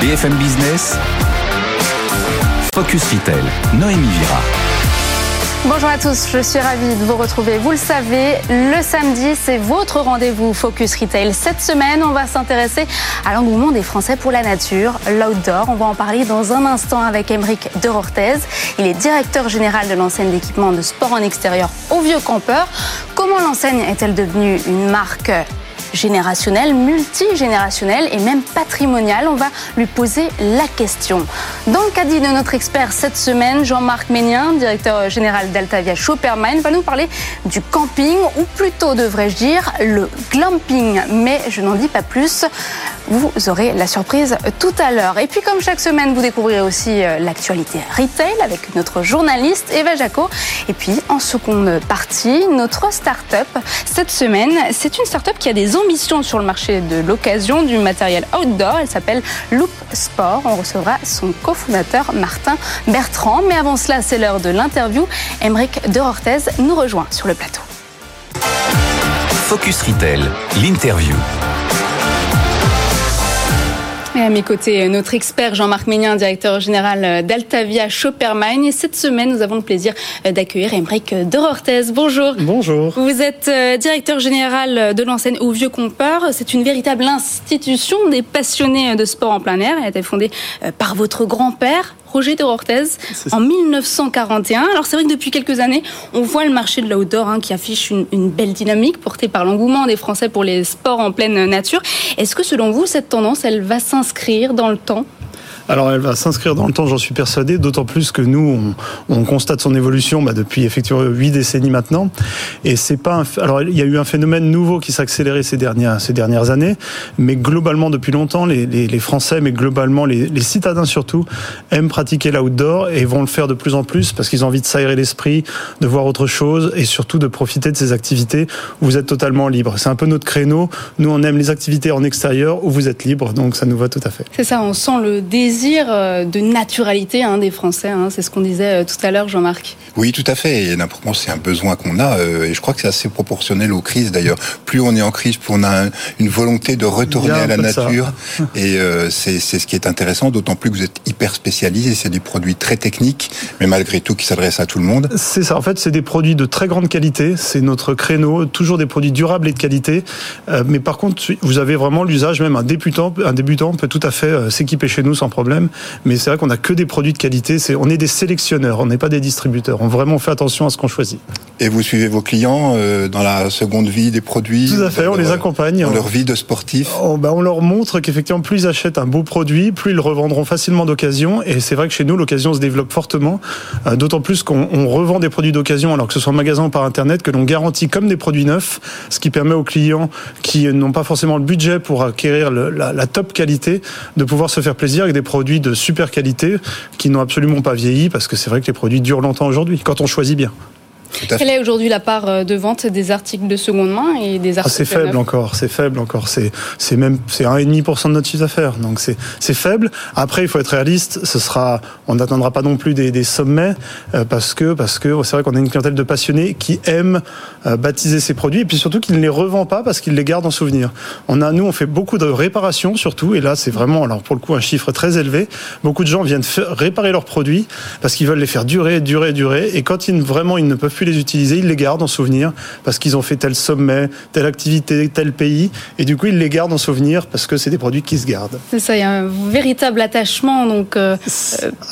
BFM Business, Focus Retail, Noémie Vira. Bonjour à tous, je suis ravie de vous retrouver. Vous le savez, le samedi, c'est votre rendez-vous Focus Retail. Cette semaine, on va s'intéresser à l'engouement des Français pour la nature, l'outdoor. On va en parler dans un instant avec Émeric de Rorthez. Il est directeur général de l'enseigne d'équipement de sport en extérieur au Vieux Campeur. Comment l'enseigne est-elle devenue une marque générationnel, multigénérationnel et même patrimonial. On va lui poser la question. Dans le caddie de notre expert cette semaine, Jean-Marc Ménien, directeur général d'Altavia Shoppermine, va nous parler du camping, ou plutôt devrais-je dire le glamping. Mais je n'en dis pas plus. Vous aurez la surprise tout à l'heure. Et puis comme chaque semaine, vous découvrirez aussi euh, l'actualité retail avec notre journaliste Eva Jaco. Et puis en seconde partie, notre start-up. Cette semaine, c'est une start-up qui a des ambition sur le marché de l'occasion du matériel outdoor. Elle s'appelle Loop Sport. On recevra son cofondateur Martin Bertrand. Mais avant cela, c'est l'heure de l'interview. Emeric de Rorthez nous rejoint sur le plateau. Focus Retail, l'interview. Et à mes côtés, notre expert Jean-Marc Ménien, directeur général d'Altavia Shoppermine. Et cette semaine, nous avons le plaisir d'accueillir Emeric de Rorthez. Bonjour. Bonjour. Vous êtes euh, directeur général de l'enseigne Au Vieux Compeur. C'est une véritable institution des passionnés de sport en plein air. Elle a été fondée euh, par votre grand-père, Roger de Rorthez en 1941. Alors c'est vrai que depuis quelques années, on voit le marché de l'outdoor hein, qui affiche une, une, belle dynamique portée par l'engouement des Français pour les sports en pleine nature. Est-ce que selon vous, cette tendance, elle va s'inscrire dans le temps? Alors elle va s'inscrire dans le temps, j'en suis persuadé, d'autant plus que nous, on, on constate son évolution bah, depuis effectivement huit décennies maintenant. Et c'est pas un, alors il y a eu un phénomène nouveau qui s'est accéléré ces dernières, ces dernières années, mais globalement depuis longtemps, les Français, mais globalement les, les, citadins surtout, aiment pratiquer l'outdoor et vont le faire de plus en plus parce qu'ils ont envie de s'aérer l'esprit, de voir autre chose et surtout de profiter de ces activités où vous êtes totalement libre. C'est un peu notre créneau. Nous, on aime les activités en extérieur où vous êtes libre, donc ça nous va tout à fait. C'est ça, on sent le désir euh, de naturalité hein, des Français. Hein, c'est ce qu'on disait euh, tout à l'heure, Jean-Marc. Oui, tout à fait. Et n'importe c'est un besoin qu'on a. Euh, et je crois que c'est assez proportionnel aux crises. D'ailleurs, plus on est en crise, plus on a une volonté de retourner à la nature. Et c'est ce qui est intéressant, d'autant plus que vous êtes hyper spécialisé. C'est des produits très techniques, mais malgré tout qui s'adressent à tout le monde. C'est ça. En fait, c'est des produits de très grande qualité. C'est notre créneau. Toujours des produits durables et de qualité. mais par contre, vous avez vraiment l'usage. Même un débutant, un débutant peut tout à fait s'équiper chez nous sans problème problème. Mais c'est vrai qu'on n'a que des produits de qualité. C'est, on est des sélectionneurs, on n'est pas des distributeurs. On vraiment fait attention à ce qu'on choisit. Et vous suivez vos clients euh, dans la seconde vie des produits Tout à fait, on les accompagne. Dans leur vie de sportif on, bah, on leur montre qu'effectivement, plus ils achètent un beau produit, plus ils le revendront facilement d'occasion. Et c'est vrai que chez nous, l'occasion se développe fortement. Euh, d'autant plus qu'on on revend des produits d'occasion, alors que ce soit en magasin ou par Internet, que l'on garantit comme des produits neufs, ce qui permet aux clients qui n'ont pas forcément le budget pour acquérir le, la, la top qualité de pouvoir se faire plaisir avec des produits de super qualité qui n'ont absolument pas vieilli parce que c'est vrai que les produits durent longtemps aujourd'hui quand on choisit bien. Quelle est aujourd'hui la part euh, de vente des articles de seconde main et des articles ah, C'est faible encore, c'est faible encore. C'est c'est même c'est 1,5% de notre chiffre d'affaires. Donc c'est c'est faible. Après, il faut être réaliste. Ce sera, on n'atteindra pas non plus des, des sommets euh, parce que parce que c'est vrai qu'on a une clientèle de passionnés qui aiment euh, baptiser ces produits et puis surtout qu'ils ne les revend pas parce qu'ils les gardent en souvenir. On a nous on fait beaucoup de réparations surtout et là c'est vraiment alors pour le coup un chiffre très élevé. Beaucoup de gens viennent réparer leurs produits parce qu'ils veulent les faire durer, durer, durer et quand ils vraiment ils ne peuvent plus les utiliser, ils les gardent en souvenir parce qu'ils ont fait tel sommet, telle activité, tel pays, et du coup ils les gardent en souvenir parce que c'est des produits qui se gardent. C'est ça, il y a un véritable attachement donc euh,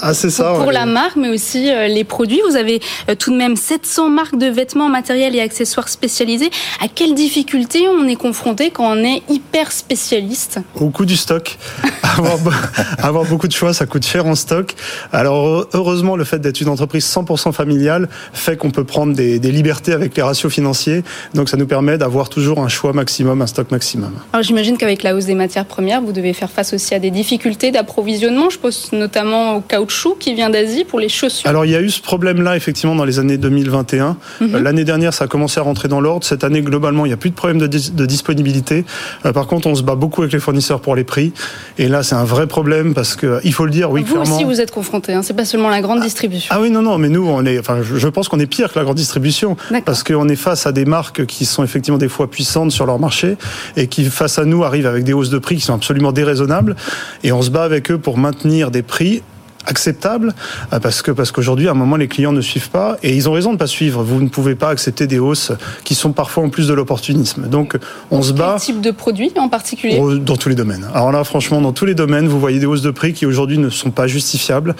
ah, c'est ça, pour ouais. la marque, mais aussi euh, les produits. Vous avez euh, tout de même 700 marques de vêtements, matériels et accessoires spécialisés. À quelles difficultés on est confronté quand on est hyper spécialiste? Au coût du stock. avoir, avoir beaucoup de choix, ça coûte cher en stock. Alors heureusement, le fait d'être une entreprise 100% familiale fait qu'on peut prendre des, des, libertés avec les ratios financiers. Donc ça nous permet d'avoir toujours un choix maximum, un stock maximum. Alors j'imagine qu'avec la hausse des matières premières, vous devez faire face aussi à des difficultés d'approvisionnement. Je pense notamment au caoutchouc qui vient d'Asie pour les chaussures. Alors il y a eu ce problème-là effectivement dans les années 2021. Mm -hmm. L'année dernière, ça a commencé à rentrer dans l'ordre. Cette année, globalement, il n'y a plus de problème de, de disponibilité. Euh, par contre, on se bat beaucoup avec les fournisseurs pour les prix. Et là, c'est un vrai problème parce que il faut le dire, oui, vous clairement. aussi, vous êtes confronté. Hein. C'est pas seulement la grande distribution. Ah, ah oui, non, non, mais nous, on est. Enfin, je pense qu'on est pire que la grande distribution. Parce qu'on est face à des marques qui sont effectivement des fois puissantes sur leur marché et qui, face à nous, arrivent avec des hausses de prix qui sont absolument déraisonnables. Et on se bat avec eux pour maintenir des prix acceptable euh, parce que parce qu'aujourd'hui à un moment les clients ne suivent pas et ils ont raison de pas suivre. Vous ne pouvez pas accepter des hausses qui sont parfois en plus de l'opportunisme. Donc on se bat. Quel type de produits en particulier Dans tous les domaines. Alors là franchement dans tous les domaines vous voyez des hausses de prix qui aujourd'hui ne sont pas justifiables.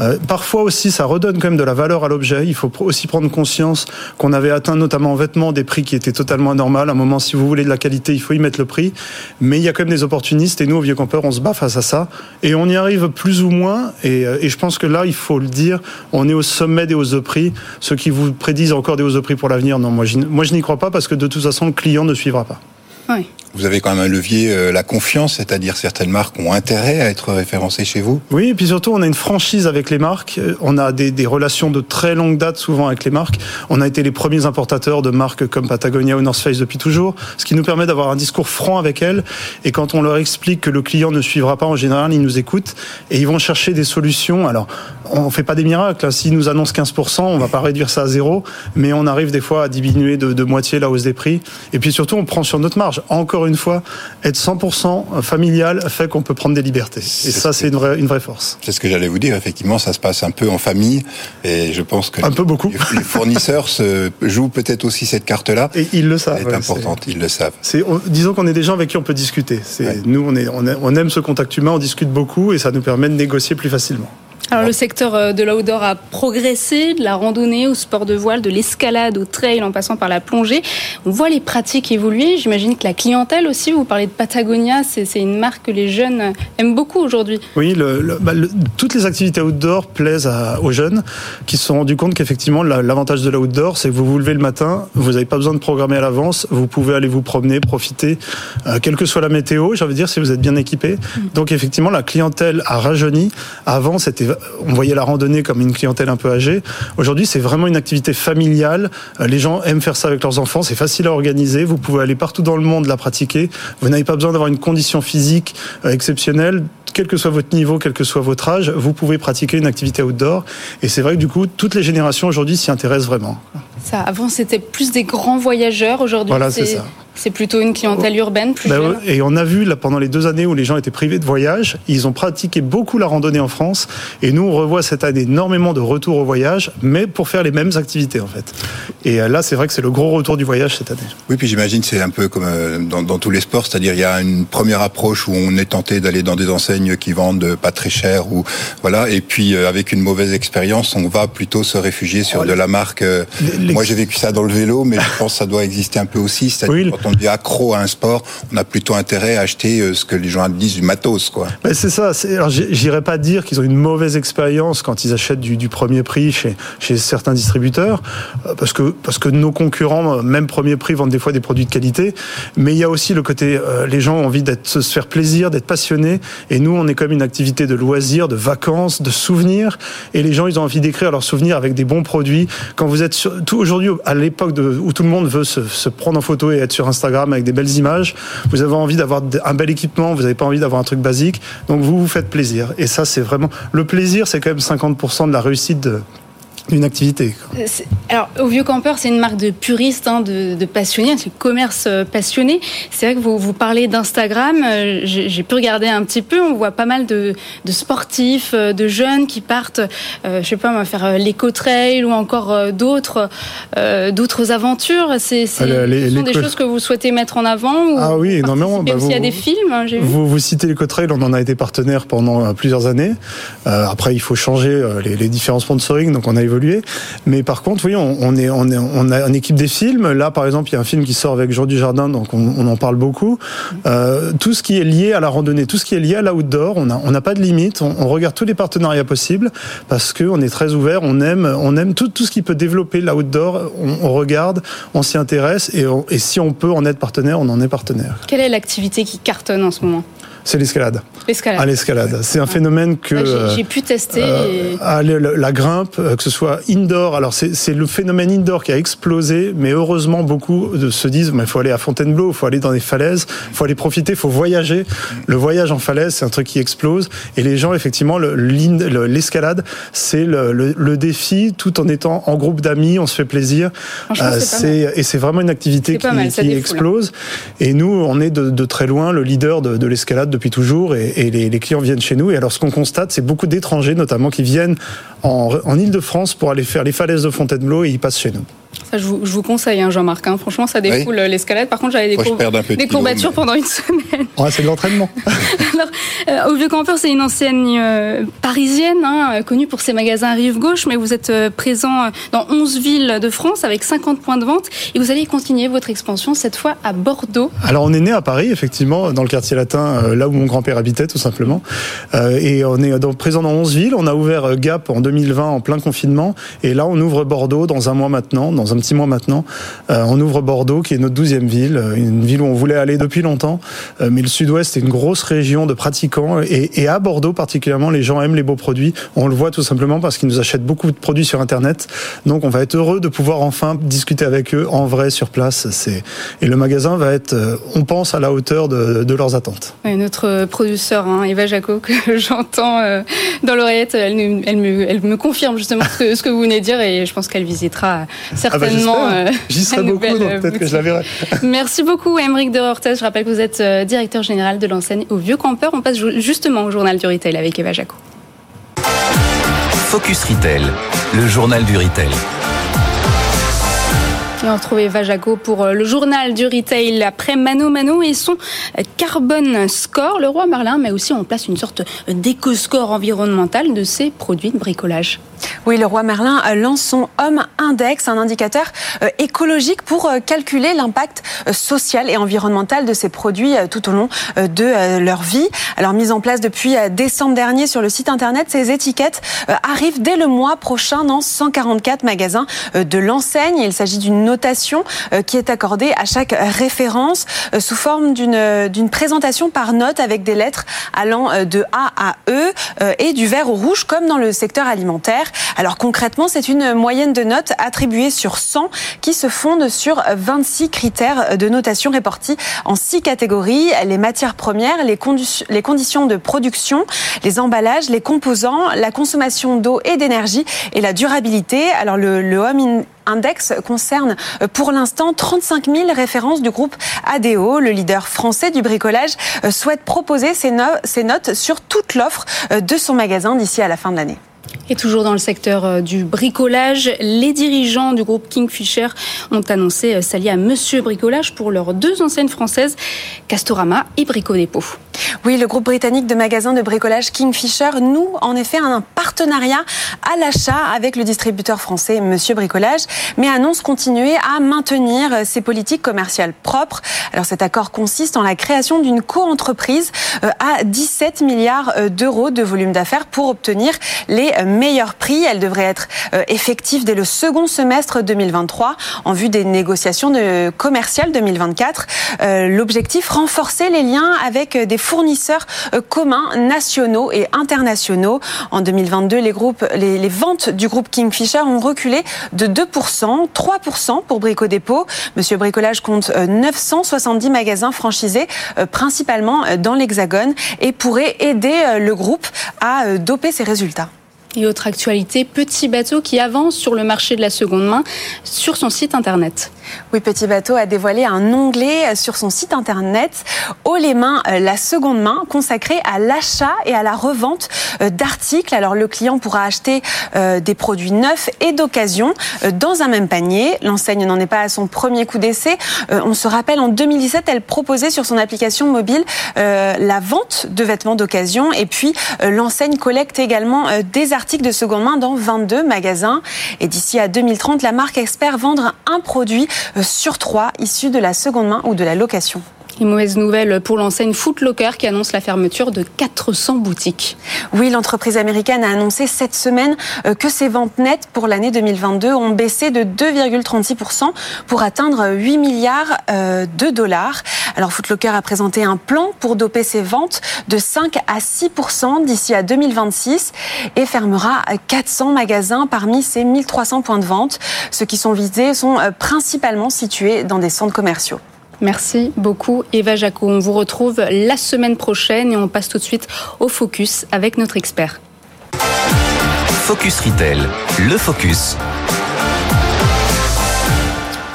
Euh, parfois aussi ça redonne quand même de la valeur à l'objet. Il faut aussi prendre conscience qu'on avait atteint notamment en vêtements des prix qui étaient totalement anormaux. À un moment si vous voulez de la qualité il faut y mettre le prix. Mais il y a quand même des opportunistes et nous au vieux campeur on se bat face à ça et on y arrive plus ou moins et euh, et je pense que là, il faut le dire, on est au sommet des hausses de prix. Ceux qui vous prédisent encore des hausses de prix pour l'avenir, non, moi, moi je n'y crois pas parce que de toute façon, le client ne suivra pas. Oui. Vous avez quand même un levier, euh, la confiance, c'est-à-dire certaines marques ont intérêt à être référencées chez vous? Oui, et puis surtout, on a une franchise avec les marques. Euh, on a des, des, relations de très longue date souvent avec les marques. On a été les premiers importateurs de marques comme Patagonia ou North Face depuis toujours, ce qui nous permet d'avoir un discours franc avec elles. Et quand on leur explique que le client ne suivra pas, en général, ils nous écoutent et ils vont chercher des solutions. Alors, on fait pas des miracles. Hein. S'ils nous annoncent 15%, on va pas réduire ça à zéro, mais on arrive des fois à diminuer de, de moitié la hausse des prix. Et puis surtout, on prend sur notre marge. Encore une fois, être 100% familial fait qu'on peut prendre des libertés. Et ça, c'est une vraie, une vraie force. C'est ce que j'allais vous dire. Effectivement, ça se passe un peu en famille. Et je pense que un peu beaucoup. les fournisseurs se jouent peut-être aussi cette carte-là. Et ils le savent. Elle est importante, ils le savent. disons qu'on est des gens avec qui on peut discuter. Nous, on, est, on aime ce contact humain, on discute beaucoup et ça nous permet de négocier plus facilement. Alors le secteur euh, de l'outdoor a progressé, de la randonnée au sport de voile, de l'escalade au trail en passant par la plongée. On voit les pratiques évoluer. J'imagine que la clientèle aussi, vous parlez de Patagonia, c'est une marque que les jeunes aiment beaucoup aujourd'hui. Oui, bah, le, toutes les activités outdoor plaisent aux jeunes qui se sont rendus compte qu'effectivement l'avantage de l'outdoor, c'est que vous vous levez le matin, vous n'avez pas besoin de programmer à l'avance, vous pouvez aller vous promener, profiter, euh, quelle que soit la météo, j'ai envie de dire, si vous êtes bien équipé. Mm. Donc effectivement, la clientèle a rajeuni. Avant, c'était on voyait la randonnée comme une clientèle un peu âgée. Aujourd'hui, c'est vraiment une activité familiale. Euh, les gens aiment faire ça avec leurs enfants. C'est facile à organiser. Vous pouvez aller partout dans le monde la pratiquer. Vous n'avez pas besoin d'avoir une condition physique euh, exceptionnelle quel que soit votre niveau, quel que soit votre âge, vous pouvez pratiquer une activité outdoor. Et c'est vrai que du coup, toutes les générations aujourd'hui s'y intéressent vraiment. Ça, avant, c'était plus des grands voyageurs. Aujourd'hui, voilà, c'est ça. C'est plutôt une clientèle urbaine plus ben Et on a vu là pendant les deux années où les gens étaient privés de voyage, ils ont pratiqué beaucoup la randonnée en France. Et nous, on revoit cette année énormément de retours au voyage, mais pour faire les mêmes activités en fait. Et euh, là, c'est vrai que c'est le gros retour du voyage cette année. Oui, puis j'imagine c'est un peu comme euh, dans, dans tous les sports, c'est-à-dire il y a une première approche où on est tenté d'aller dans des enseignes qui vendent pas très cher ou voilà, et puis euh, avec une mauvaise expérience, on va plutôt se réfugier sur oh, de la marque. Moi, j'ai vécu ça dans le vélo, mais je pense que ça doit exister un peu aussi. C'est-à-dire quand on dit accro à un sport, on a plutôt intérêt à acheter euh, ce que les gens disent du matos, quoi. Ben c'est ça. J'irais pas dire qu'ils ont une mauvaise expérience quand ils achètent du, premier prix chez, chez certains distributeurs, euh, parce que parce que nos concurrents, euh, même premier prix, vendent des fois des produits de qualité. Mais il y a aussi le côté, les gens ont envie d'être se faire plaisir, d'être passionnés, et nous, on est comme une activité de loisirs, de vacances, de souvenirs, et les gens, ils ont envie d'écrire leurs souvenirs avec des bons produits. Quand vous êtes aujourd'hui à l'époque où tout le monde veut se, se prendre en photo et être sur Instagram avec des belles images. Vous avez envie d'avoir un bel équipement, vous n'avez pas envie d'avoir un truc basique. Donc vous vous faites plaisir. Et ça, c'est vraiment le plaisir, c'est quand même 50% de la réussite de, une activité. Euh, alors, au Vieux Campeur, c'est une marque de puristes, hein, de, de, passionnés, c'est commerce euh, passionné. C'est vrai que vous, vous parlez d'Instagram, euh, j'ai pu regarder un petit peu, on voit pas mal de, de sportifs, de jeunes qui partent, euh, je sais pas, on va faire l'éco-trail ou encore d'autres d'autres aventures. C'est ce sont des choses que vous souhaitez mettre en avant ou Ah oui, non, non, bah, aussi à des films, hein, vous, vous citez l'éco-trail, on en a été partenaire pendant plusieurs années. après, il faut changer les, les différents sponsoring, donc on a mais par contre, oui, on, est, on, est, on a une équipe des films. Là, par exemple, il y a un film qui sort avec Jean Dujardin, donc on, en parle beaucoup. Euh, tout ce qui est lié à la randonnée, tout ce qui est lié à l'outdoor, on n'a on a pas de limite. On, regarde tous les partenariats possibles parce qu'on est très ouvert. On aime, on aime tout, tout ce qui peut développer l'outdoor. On, on regarde, on s'y intéresse et, et si on peut en être partenaire, on en est partenaire. Quelle est l'activité qui cartonne en ce moment? C'est l'escalade. L'escalade. À l'escalade. C'est un phénomène que. j'ai pu tester. Euh, la, grimpe, que ce soit indoor. Alors, c'est le phénomène indoor qui a explosé, mais heureusement, beaucoup se disent il faut aller à Fontainebleau, il faut aller dans les falaises, il faut aller profiter, il faut voyager. Le voyage en falaise, c'est un truc qui explose. Et les gens, effectivement, l'escalade, c'est le, défi tout en étant en groupe d'amis, on se fait plaisir. c'est et c'est vraiment une activité qui, explose. Et nous, on est de, très loin le leader de, l'escalade depuis toujours et, les, clients viennent chez nous. Et alors, ce qu'on constate, c'est beaucoup d'étrangers, notamment, qui viennent en, en Ile-de-France pour aller faire les falaises de Fontainebleau et ils passent chez nous. Ça, je, vous, conseille, hein, Jean-Marc. Hein. Franchement, ça défoule l'escalade. Par contre, j'avais des, des courbatures pendant une semaine. c'est de l'entraînement. Alors, euh, au Vieux Campeur, c'est une enseigne euh, parisienne, hein, connue pour ses magasins rive gauche, mais vous êtes euh, présent dans 11 villes de France avec 50 points de vente et vous allez continuer votre expansion cette fois à Bordeaux. Alors, on est né à Paris, effectivement, dans le quartier latin, là où mon grand-père habitait, tout simplement. et on est donc présent dans 11 villes. On a ouvert Gap en 2020 en plein confinement et là, on ouvre Bordeaux dans un mois maintenant, dans un petit mois maintenant. Euh, on ouvre Bordeaux, qui est notre douzième ville, euh, une ville où on voulait aller depuis longtemps. Euh, mais le Sud-Ouest est une grosse région de pratiquants et, à Bordeaux particulièrement, les gens aiment les beaux produits. On le voit tout simplement parce qu'ils nous achètent beaucoup de produits sur Internet. Donc on va être heureux de pouvoir enfin discuter avec eux en vrai sur place. Et le magasin va être, on pense, à la hauteur de, leurs attentes. notre producteur hein, Eva Jaco que j'entends dans l'oreillette, elle, me, confirme justement ce que, vous venez de dire et je pense qu'elle visitera certainement. Ah bah J'y serai beaucoup, donc peut-être que je la verrai. Merci beaucoup, Émeric de Hortez. Je rappelle que vous êtes euh, directeur général de l'enseigne au Vieux Campeur. On passe justement au journal du retail avec Eva Jaco. Focus Retail, le journal du retail. Et on retrouve Eva Jaco pour euh, le journal du retail après Mano Mano et son Carbon Score. Le roi Merlin met aussi en place une sorte d'éco-score environnemental de ses produits de bricolage. Oui, le roi Merlin euh, lance son Homme Index, un indicateur euh, écologique pour calculer l'impact social et environnemental de ces produits tout au long de leur vie. Alors, mise en place depuis décembre dernier sur le site internet, ces étiquettes arrivent dès le mois prochain dans 144 magasins de l'enseigne. Il s'agit d'une notation qui est accordée à chaque référence sous forme d'une présentation par note avec des lettres allant de A à E et du vert au rouge comme dans le secteur alimentaire. Alors concrètement, c'est une moyenne de notes attribuée sur 100 qui se fonde sur 26 critères de notation répartis en six catégories les matières premières, les, les conditions de production, les emballages, les composants, la consommation d'eau et d'énergie et la durabilité. Alors le, le Home Index concerne euh, pour l'instant 35 000 références du groupe ADO. Le leader français du bricolage euh, souhaite proposer ses, ses notes sur toute l'offre euh, de son magasin d'ici à la fin de l'année. Et toujours dans le secteur euh, du bricolage, les dirigeants du groupe Kingfisher ont annoncé euh, s'allier à Monsieur Bricolage pour leurs deux enseignes françaises, Castorama et Brico Dépôt. Oui, le groupe britannique de magasins de bricolage Kingfisher noue en effet un partenariat à l'achat avec le distributeur français Monsieur Bricolage, mais annonce continuer à maintenir ses politiques commerciales propres. Alors cet accord consiste en la création d'une co-entreprise euh, à 17 milliards euh, d'euros de volume d'affaires pour obtenir les meilleurs prix. Elle devrait être euh, effective dès le second semestre 2023 en vue des négociations commerciales 2024. L'objectif renforcer les liens avec des fournisseurs euh, communs nationaux et internationaux. En 2022, les, les, ventes du groupe Kingfisher ont reculé de 2%, 3% pour Brico Dépôt. Monsieur Bricolage compte 970 euh, magasins franchisés, euh, principalement dans l'Hexagone, et pourrait aider le groupe à doper ses résultats. Et autre actualité, Petit Bateau qui avance sur le marché de la seconde main sur son site internet. Oui, Petit Bateau a dévoilé un onglet sur son site internet Haut les mains, euh, la seconde main, consacré à l'achat et à la revente euh, d'articles. Alors le client pourra acheter euh, des produits neufs et d'occasion dans un même panier. L'enseigne n'en est pas à son premier coup d'essai. On se rappelle, en 2017, elle proposait sur son application mobile la vente de vêtements d'occasion. Et puis l'enseigne collecte également des articles de seconde main dans 22 magasins. Et d'ici à 2030, la marque espère vendre un produit euh, sur trois issus de la seconde main ou de la location. Une mauvaise nouvelle pour l'enseigne Footlocker qui annonce la fermeture de 400 boutiques. Oui, l'entreprise américaine a annoncé cette semaine euh, que ses ventes nettes pour l'année 2022 ont baissé de 2,36% pour atteindre 8 milliards euh, de dollars. Alors Footlocker a présenté un plan pour doper ses ventes de 5 à 6% d'ici à 2026 et fermera 400 magasins parmi ses 1300 points de vente. Ceux qui sont visés sont euh, principalement situés dans des centres commerciaux. Merci beaucoup Eva Jaco. On vous retrouve la semaine prochaine et on passe tout de suite au focus avec notre expert. Focus Retail, le focus.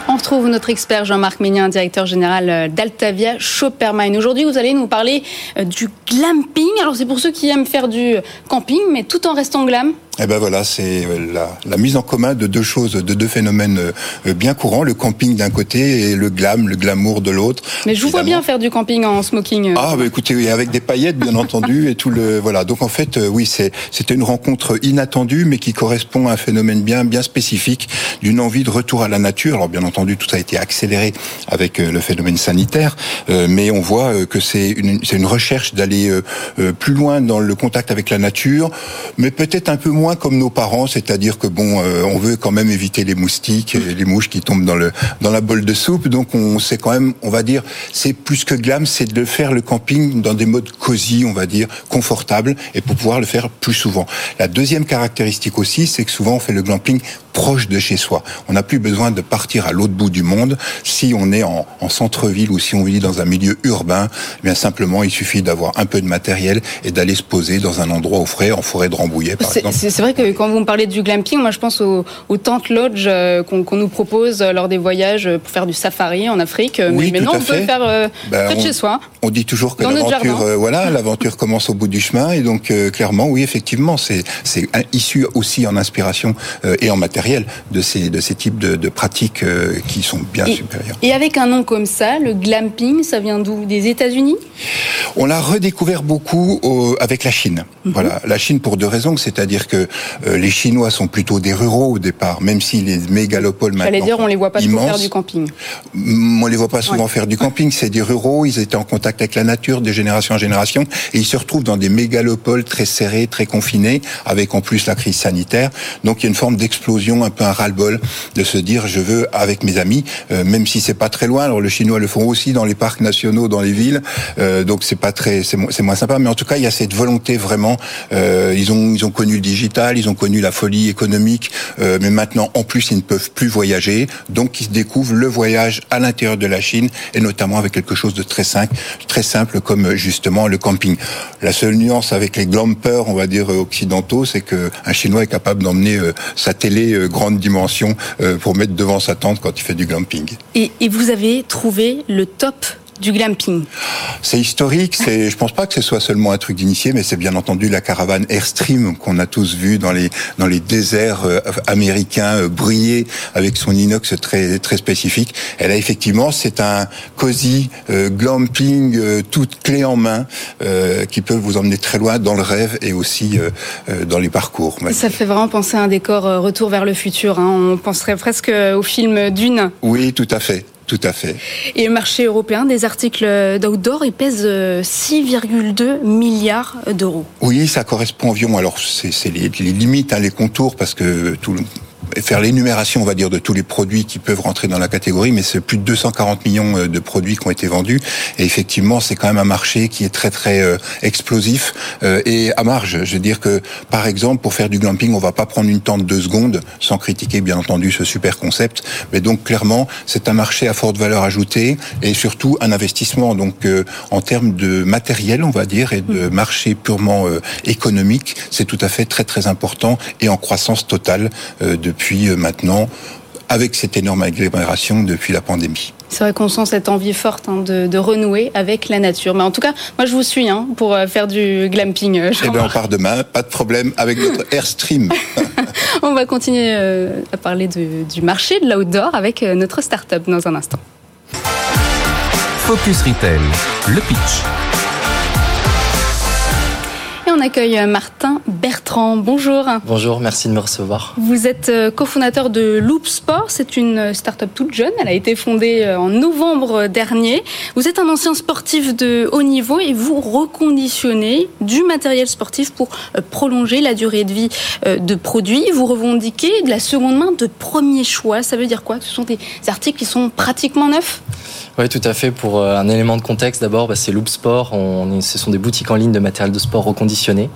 On retrouve notre expert Jean-Marc Ménien, directeur général d'Altavia Shoppermine. Aujourd'hui, vous allez nous parler euh, du glamping. Alors, c'est pour ceux qui aiment faire du camping, mais tout en restant glam. Eh ben voilà, c'est euh, la, la, mise en commun de deux choses, de deux phénomènes euh, bien courants, le camping d'un côté et le glam, le glamour de l'autre. Mais je vous vois bien faire du camping en smoking. Euh. Ah bah écoutez, oui, avec des paillettes bien entendu et tout le voilà. Donc en fait, oui, c'est c'était une rencontre inattendue, mais qui correspond à un phénomène bien bien spécifique d'une envie de retour à la nature. Alors bien entendu, tout a été accéléré avec le phénomène sanitaire, mais on voit que c'est une c'est une recherche d'aller plus loin dans le contact avec la nature, mais peut-être un peu moins comme nos parents, c'est-à-dire que bon, euh, on veut quand même éviter les moustiques et les mouches qui tombent dans le dans la bol de soupe. Donc on sait quand même, on va dire, c'est plus que glam, c'est de faire le camping dans des modes cosy, on va dire, confortables, et pour pouvoir le faire plus souvent. La deuxième caractéristique aussi, c'est que souvent on fait le glamping proche de chez soi. On n'a plus besoin de partir à l'autre bout du monde si on est en, en centre-ville ou si on vit dans un milieu urbain. Eh bien simplement, il suffit d'avoir un peu de matériel et d'aller se poser dans un endroit au frais, en forêt de Rambouillet, par exemple. C'est vrai que quand vous me parlez du glamping, moi je pense aux, aux tentes lodge euh, qu'on nous propose lors des voyages pour faire du safari en Afrique. Oui, mais, tout non, on peut le faire euh, Ben, près de on- chez soi. On dit toujours que l'aventure, euh, voilà, l'aventure commence au bout du chemin, et donc euh, clairement, oui, effectivement, c'est issu aussi en inspiration euh, et en matériel de ces de ces types de, de pratiques euh, qui sont bien Et, supérieures. et avec un nom comme ça, le glamping, ça vient d'où? Des États-Unis? On l'a redécouvert beaucoup au- avec la Chine. Mhm. Voilà, la Chine pour deux raisons, c'est-à-dire que euh, les Chinois sont plutôt des ruraux au départ, même si les mégalopoles maintenant J'allais dire, on les voit pas immenses, faire du camping. Mm, On les voit pas souvent faire du camping. C'est des ruraux. Ils étaient en contact avec la nature de génération en génération, et ils se retrouvent dans des mégalopoles très serrés, très confinés, avec en plus la crise sanitaire. Donc il y a une forme d'explosion, un peu un ras-le-bol, de se dire je veux avec mes amis, euh, même si c'est pas très loin. Alors le chinois le font aussi dans les parcs nationaux, dans les villes. Euh, donc c'est pas très, c'est mo- c'est moins sympa. Mais en tout cas, il y a cette volonté vraiment. euh, ils ont ils ont connu le ils ont connu la folie économique, euh, mais maintenant en plus ils ne peuvent plus voyager. Donc ils découvrent le voyage à l'intérieur de la Chine et notamment avec quelque chose de très simple, très simple comme euh, justement le camping. La seule nuance avec les glampers, on va dire euh, occidentaux, c'est que un Chinois est capable d'emmener sa télé grande dimension pour mettre devant sa tente quand il fait du glamping. Et vous avez trouvé le top du glamping. C'est historique. C'est, je pense pas que ce soit seulement un truc d'initié, mais c'est bien entendu la caravane Airstream qu'on a tous vu dans les dans les déserts euh, américains euh, briller avec son inox très très spécifique. Elle a effectivement, c'est un cosy euh, glamping euh, toute clé en main euh, qui peut vous emmener très loin dans le rêve et aussi euh, dans les parcours. Ça fait vraiment penser à un décor retour vers le futur. hein. On penserait presque au film Dune. Oui, tout à fait. Tout à fait. Et le marché européen des articles d'outdoor, il pèse euh, 6,2 milliards d'euros. Oui, ça correspond environ. Alors, c'est c'est les, les limites, hein, les contours, parce que tout le- faire l'énumération, on va dire, de tous les produits qui peuvent rentrer dans la catégorie, mais c'est plus de 240 millions euh, de produits qui ont été vendus. Et effectivement, c'est quand même un marché qui est très très euh, explosif euh, et à marge. Je veux dire que, par exemple, pour faire du glamping, on va pas prendre une tente deux secondes, sans critiquer bien entendu ce super concept. Mais donc clairement, c'est un marché à forte valeur ajoutée et surtout un investissement. Donc euh, en termes de matériel, on va dire, et de marché purement euh, économique, c'est tout à fait très très important et en croissance totale euh, depuis euh, maintenant, avec cette énorme agglomération depuis la pandémie. C'est vrai qu'on sent cette envie forte hein, de, de renouer avec la nature. Mais en tout cas, moi je vous suis hein, pour euh, faire du glamping. euh, Eh bien, on part demain, pas de problème, avec notre Airstream. On va continuer euh, à parler de- du marché de l'outdoor avec euh, notre start-up dans un instant. Focus Retail, le pitch. Et on accueille Martin Bertrand. Bonjour. Bonjour, merci de me recevoir. Vous êtes euh, cofondateur de Loop Sport. C'est une start-up toute jeune. Elle a été fondée euh, en novembre dernier. Vous êtes un ancien sportif de haut niveau et vous reconditionnez du matériel sportif pour euh, prolonger la durée de vie de produits. Vous revendiquez de la seconde main de premier choix. Ça veut dire quoi? Ce sont des articles qui sont pratiquement neufs? Oui, tout à fait. Pour euh, un élément de contexte, d'abord, bah, c'est Loop Sport. On, ce sont des boutiques en ligne de matériel de sport reconditionné.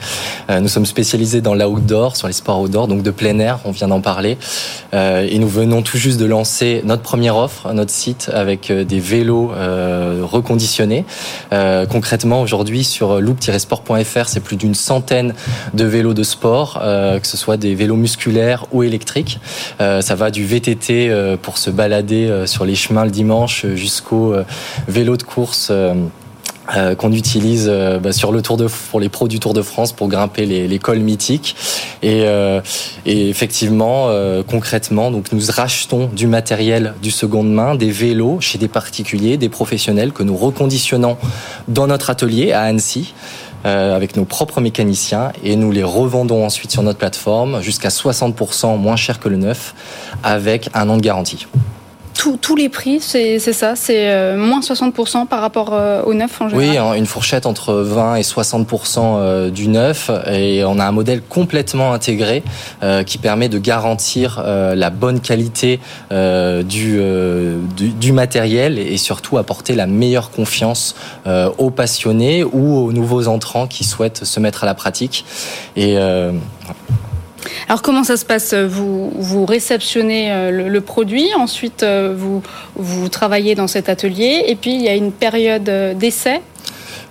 Euh, nous sommes spécialisés dans l'outdoor, sur les sports outdoor, donc de plein air. On vient d'en parler. Euh, et nous venons tout juste de lancer notre première offre, notre site, avec des vélos reconditionnés. concrètement, aujourd'hui, sur loop-sport.fr, c'est plus d'une centaine de vélos de sport, que ce soit des vélos musculaires ou électriques. ça va du VTT pour se balader sur les chemins le dimanche jusqu'au euh, vélo de course. Euh, euh, qu'on utilise bah, sur le Tour de pour les pros du Tour de France pour grimper les, les cols mythiques. Et, et effectivement concrètement donc nous rachetons du matériel du seconde main des vélos chez des particuliers des professionnels que nous reconditionnons dans notre atelier à Annecy avec nos propres mécaniciens. Et nous les revendons ensuite sur notre plateforme jusqu'à 60% moins cher que le neuf avec un an de garantie tous les prix, c'est ça, c'est euh, moins 60% par rapport euh, au neuf en général Oui, une fourchette entre 20 et 60% euh, du neuf. Et on a un modèle complètement intégré qui permet de garantir la bonne qualité du, du, matériel et surtout apporter la meilleure confiance aux passionnés ou aux nouveaux entrants qui souhaitent se mettre à la pratique. Et alors comment ça se passe? Vous, vous réceptionnez euh, le, produit, ensuite euh, vous, vous travaillez dans cet atelier et puis il y a une période euh, d'essai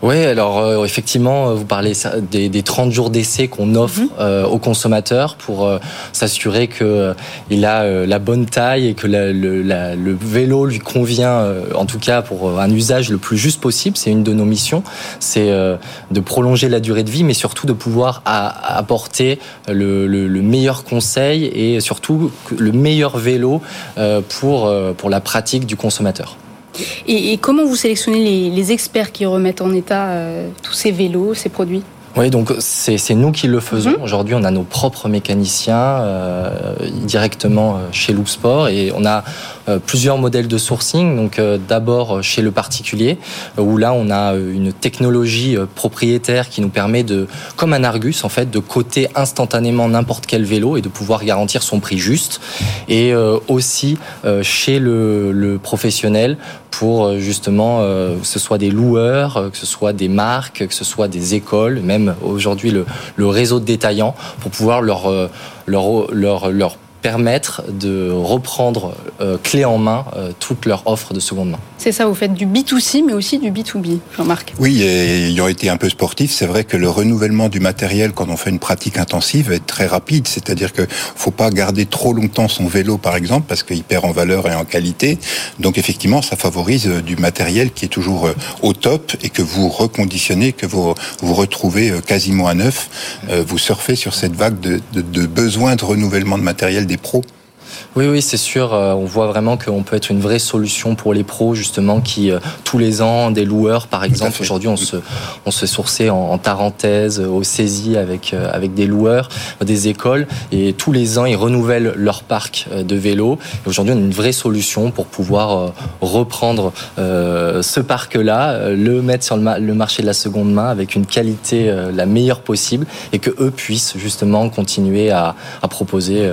oui, alors euh, effectivement, vous parlez des, des 30 jours d'essai qu'on offre mhm. euh, aux consommateurs pour euh, s'assurer que il a la bonne taille et que le, le, vélo lui convient, en tout cas pour un usage le plus juste possible. C'est une de nos missions, c'est de prolonger la durée de vie, mais surtout de pouvoir apporter le, meilleur conseil et surtout le meilleur vélo pour, pour la pratique du consommateur. Et, comment vous sélectionnez les, experts qui remettent en état euh, tous ces vélos, ces produits? Oui, donc c'est nous qui le faisons. Mhm. Aujourd'hui, on a nos propres mécaniciens euh, directement euh, chez Loopsport et on a plusieurs modèles de sourcing. Donc euh, d'abord chez le particulier, où là on a une technologie propriétaire qui nous permet de, comme un Argus en fait, de coter instantanément n'importe quel vélo et de pouvoir garantir son prix juste. Et aussi chez le, professionnel pour justement que ce soit des loueurs, que ce soit des marques, que ce soit des écoles, même aujourd'hui le, réseau de détaillants pour pouvoir euh, leur permettre de reprendre euh, clé en main euh, toute leur offre de seconde main. C'est ça, vous faites du B2C mais aussi du B2B, Jean-Marc. Oui, et ayant été un peu sportif, c'est vrai que le renouvellement du matériel quand on fait une pratique intensive est très rapide. C'est-à-dire que faut pas garder trop longtemps son vélo, par exemple, parce qu'il perd en valeur et en qualité. Donc effectivement, ça favorise euh, du matériel qui est toujours euh, au top et que vous reconditionnez, que vous vous retrouvez quasiment à neuf. Vous surfez sur cette vague de, de, de besoin de renouvellement de matériel des pros. Oui, oui, c'est sûr. Euh, on voit vraiment qu'on peut être une vraie solution pour les pros, justement, qui euh, tous les ans, des loueurs, par exemple. Aujourd'hui, on se, on se sourçait en, en Tarentaise, au saisie avec euh, avec des loueurs, des écoles, et tous les ans, ils renouvellent leur parc de vélos. Aujourd'hui, on a une vraie solution pour pouvoir reprendre ce parc-là, le mettre sur le, marché de la seconde main avec une qualité la meilleure possible, et que eux puissent justement continuer à, à proposer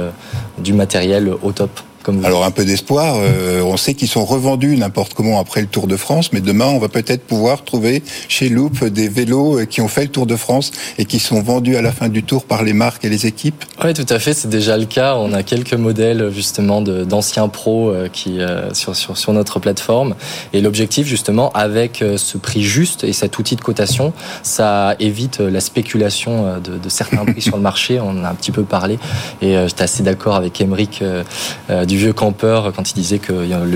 du matériel au top. Alors un peu d'espoir. Euh, on sait qu'ils sont revendus n'importe comment après le Tour de France, mais demain on va peut-être pouvoir trouver chez Loop des vélos euh, qui ont fait le Tour de France et qui sont vendus à la fin du Tour par les marques et les équipes. Oui, tout à fait. C'est déjà le cas. On a quelques modèles justement d'anciens pros euh, qui sur, sur, sur notre plateforme. Et l'objectif justement avec ce prix juste et cet outil de cotation, ça évite la spéculation de, de certains prix sur le marché. On en a un petit peu parlé et j'étais assez d'accord avec Emeric du vieux campeur quand il disait que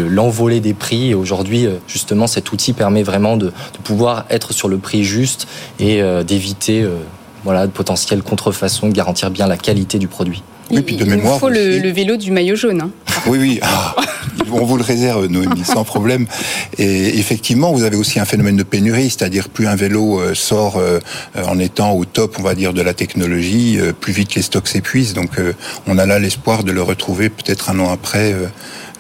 l'envolée des prix. Aujourd'hui, euh, justement, cet outil permet vraiment de, pouvoir être sur le prix juste et euh, d'éviter euh, voilà, de potentielles contrefaçons, de garantir bien la qualité du produit. Oui, puis de il mémoire. Il faut le, vélo du maillot jaune. Hein. Oui, oui. Ah, on vous le réserve, Noémie, sans problème. Et effectivement, vous avez aussi un phénomène de pénurie, c'est-à-dire plus un vélo euh, sort euh, en étant au top, on va dire, de la technologie, plus vite les stocks s'épuisent. Donc, on a là l'espoir de le retrouver peut-être un an après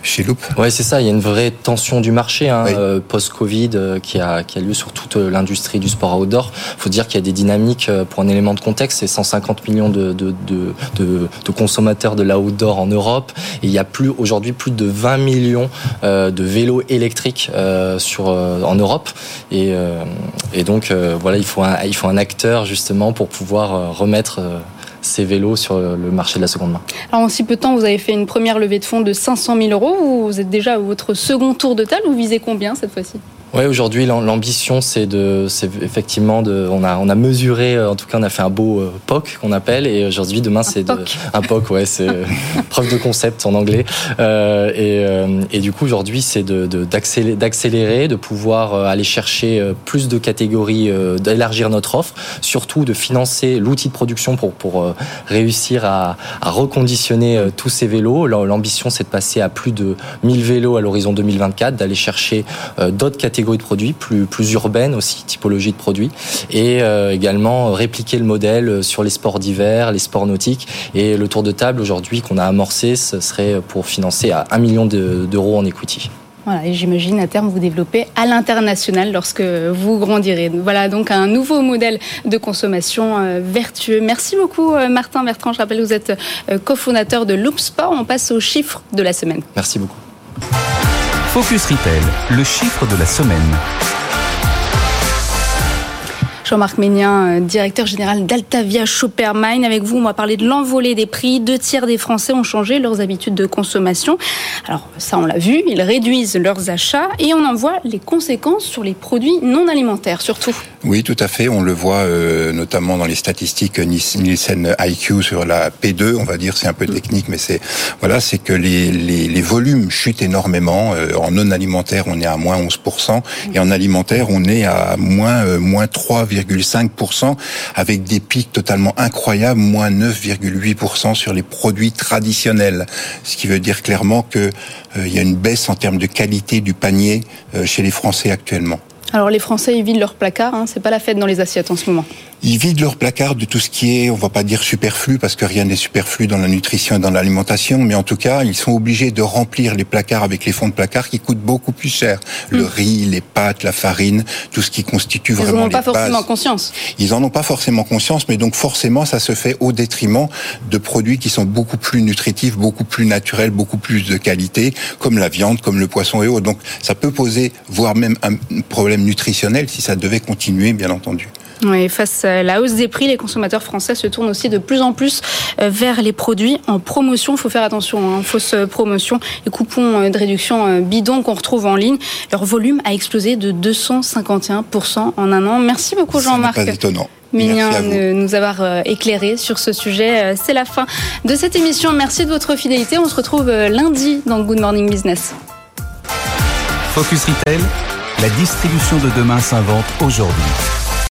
chez Loop. Ouais, c'est ça. Il y a une vraie tension du marché hein, euh, post-Covid euh, qui, a, qui a lieu sur toute euh, l'industrie du sport outdoor. Il faut dire qu'il y a des dynamiques, pour un élément de contexte, c'est 150 millions de, de, de, de, de consommateurs de l'outdoor en Europe. Et il y a plus aujourd'hui plus de 20 millions de vélos électriques sur, en Europe. Et, et donc, voilà, il faut, un, il faut un acteur justement pour pouvoir remettre ces vélos sur le marché de la seconde main. Alors en si peu de temps, vous avez fait une première levée de fonds de 500 000 euros. Vous êtes déjà à votre second tour de table. Vous visez combien cette fois-ci? Oui, aujourd'hui, l'ambition, c'est de, c'est effectivement de, on a, on a mesuré, euh, en tout cas, on a fait un beau euh, POC qu'on appelle, et aujourd'hui, demain, c'est de, un POC, ouais, c'est preuve de concept en anglais. Euh, et, euh, et, du coup, aujourd'hui, c'est de, d'accélérer, d'accélérer, de pouvoir aller chercher plus de catégories, d'élargir notre offre, surtout de financer l'outil de production pour, pour réussir à, à reconditionner tous ces vélos. L'ambition, c'est de passer à plus de 1000 vélos à l'horizon 2024, d'aller chercher d'autres catégories de produits, plus, plus urbaine aussi, typologie de produits, et euh, également répliquer le modèle sur les sports d'hiver, les sports nautiques. Et le tour de table aujourd'hui qu'on a amorcé, ce serait pour financer à 1 million d'euros en equity. Voilà, et j'imagine à terme vous développer à l'international lorsque vous grandirez. Voilà donc un nouveau modèle de consommation euh, vertueux. Merci beaucoup euh, Martin Bertrand. Je rappelle que vous êtes cofondateur de Loop Sport. On passe aux chiffres de la semaine. Merci beaucoup. Focus Retail, le chiffre de la semaine. Jean-Marc Ménien, euh, directeur général d'Altavia Shoppermine. Avec vous, on va parler de l'envolée des prix. Deux tiers des Français ont changé leurs habitudes de consommation. Alors ça, on l'a vu, ils réduisent leurs achats et on en voit les conséquences sur les produits non alimentaires, surtout. Oui, tout à fait. On le voit euh, notamment dans les statistiques Nielsen IQ sur la P2. On va dire, c'est un peu technique, mais c'est voilà, c'est que les, les, les, volumes chutent énormément. Euh, en non alimentaire, on est à moins 11%, et en alimentaire, on est à moins moins 3, 9,5% avec des pics totalement incroyables, moins 9,8% sur les produits traditionnels. Ce qui veut dire clairement qu'il euh, y a une baisse en termes de qualité du panier euh, chez les Français actuellement. Alors les Français, ils vident leur placard, hein, c'est pas la fête dans les assiettes en ce moment. Ils vident leur placard de tout ce qui est, on va pas dire superflu, parce que rien n'est superflu dans la nutrition et dans l'alimentation, mais en tout cas, ils sont obligés de remplir les placards avec les fonds de placard qui coûtent beaucoup plus cher. Hmm. Le riz, les pâtes, la farine, tout ce qui constitue vraiment les Ils n'en ont pas forcément conscience. Ils en ont pas forcément conscience, mais donc forcément, ça se fait au détriment de produits qui sont beaucoup plus nutritifs, beaucoup plus naturels, beaucoup plus de qualité, comme la viande, comme le poisson et autres. Donc, ça peut poser, voire même un problème nutritionnel si ça devait continuer, bien entendu. Oui, face à la hausse des prix, les consommateurs français se tournent aussi de plus en plus euh, vers les produits en promotion. Il faut faire attention, hein, fausse promotion. Les coupons euh, de réduction euh, bidon qu'on retrouve en ligne, leur volume a explosé de 251% en un an. Merci beaucoup Jean-Marc. Pas étonnant. de nous avoir éclairé sur ce sujet. C'est la fin de cette émission. Merci de votre fidélité. On se retrouve lundi dans Good Morning Business. Focus Retail, la distribution de demain s'invente aujourd'hui.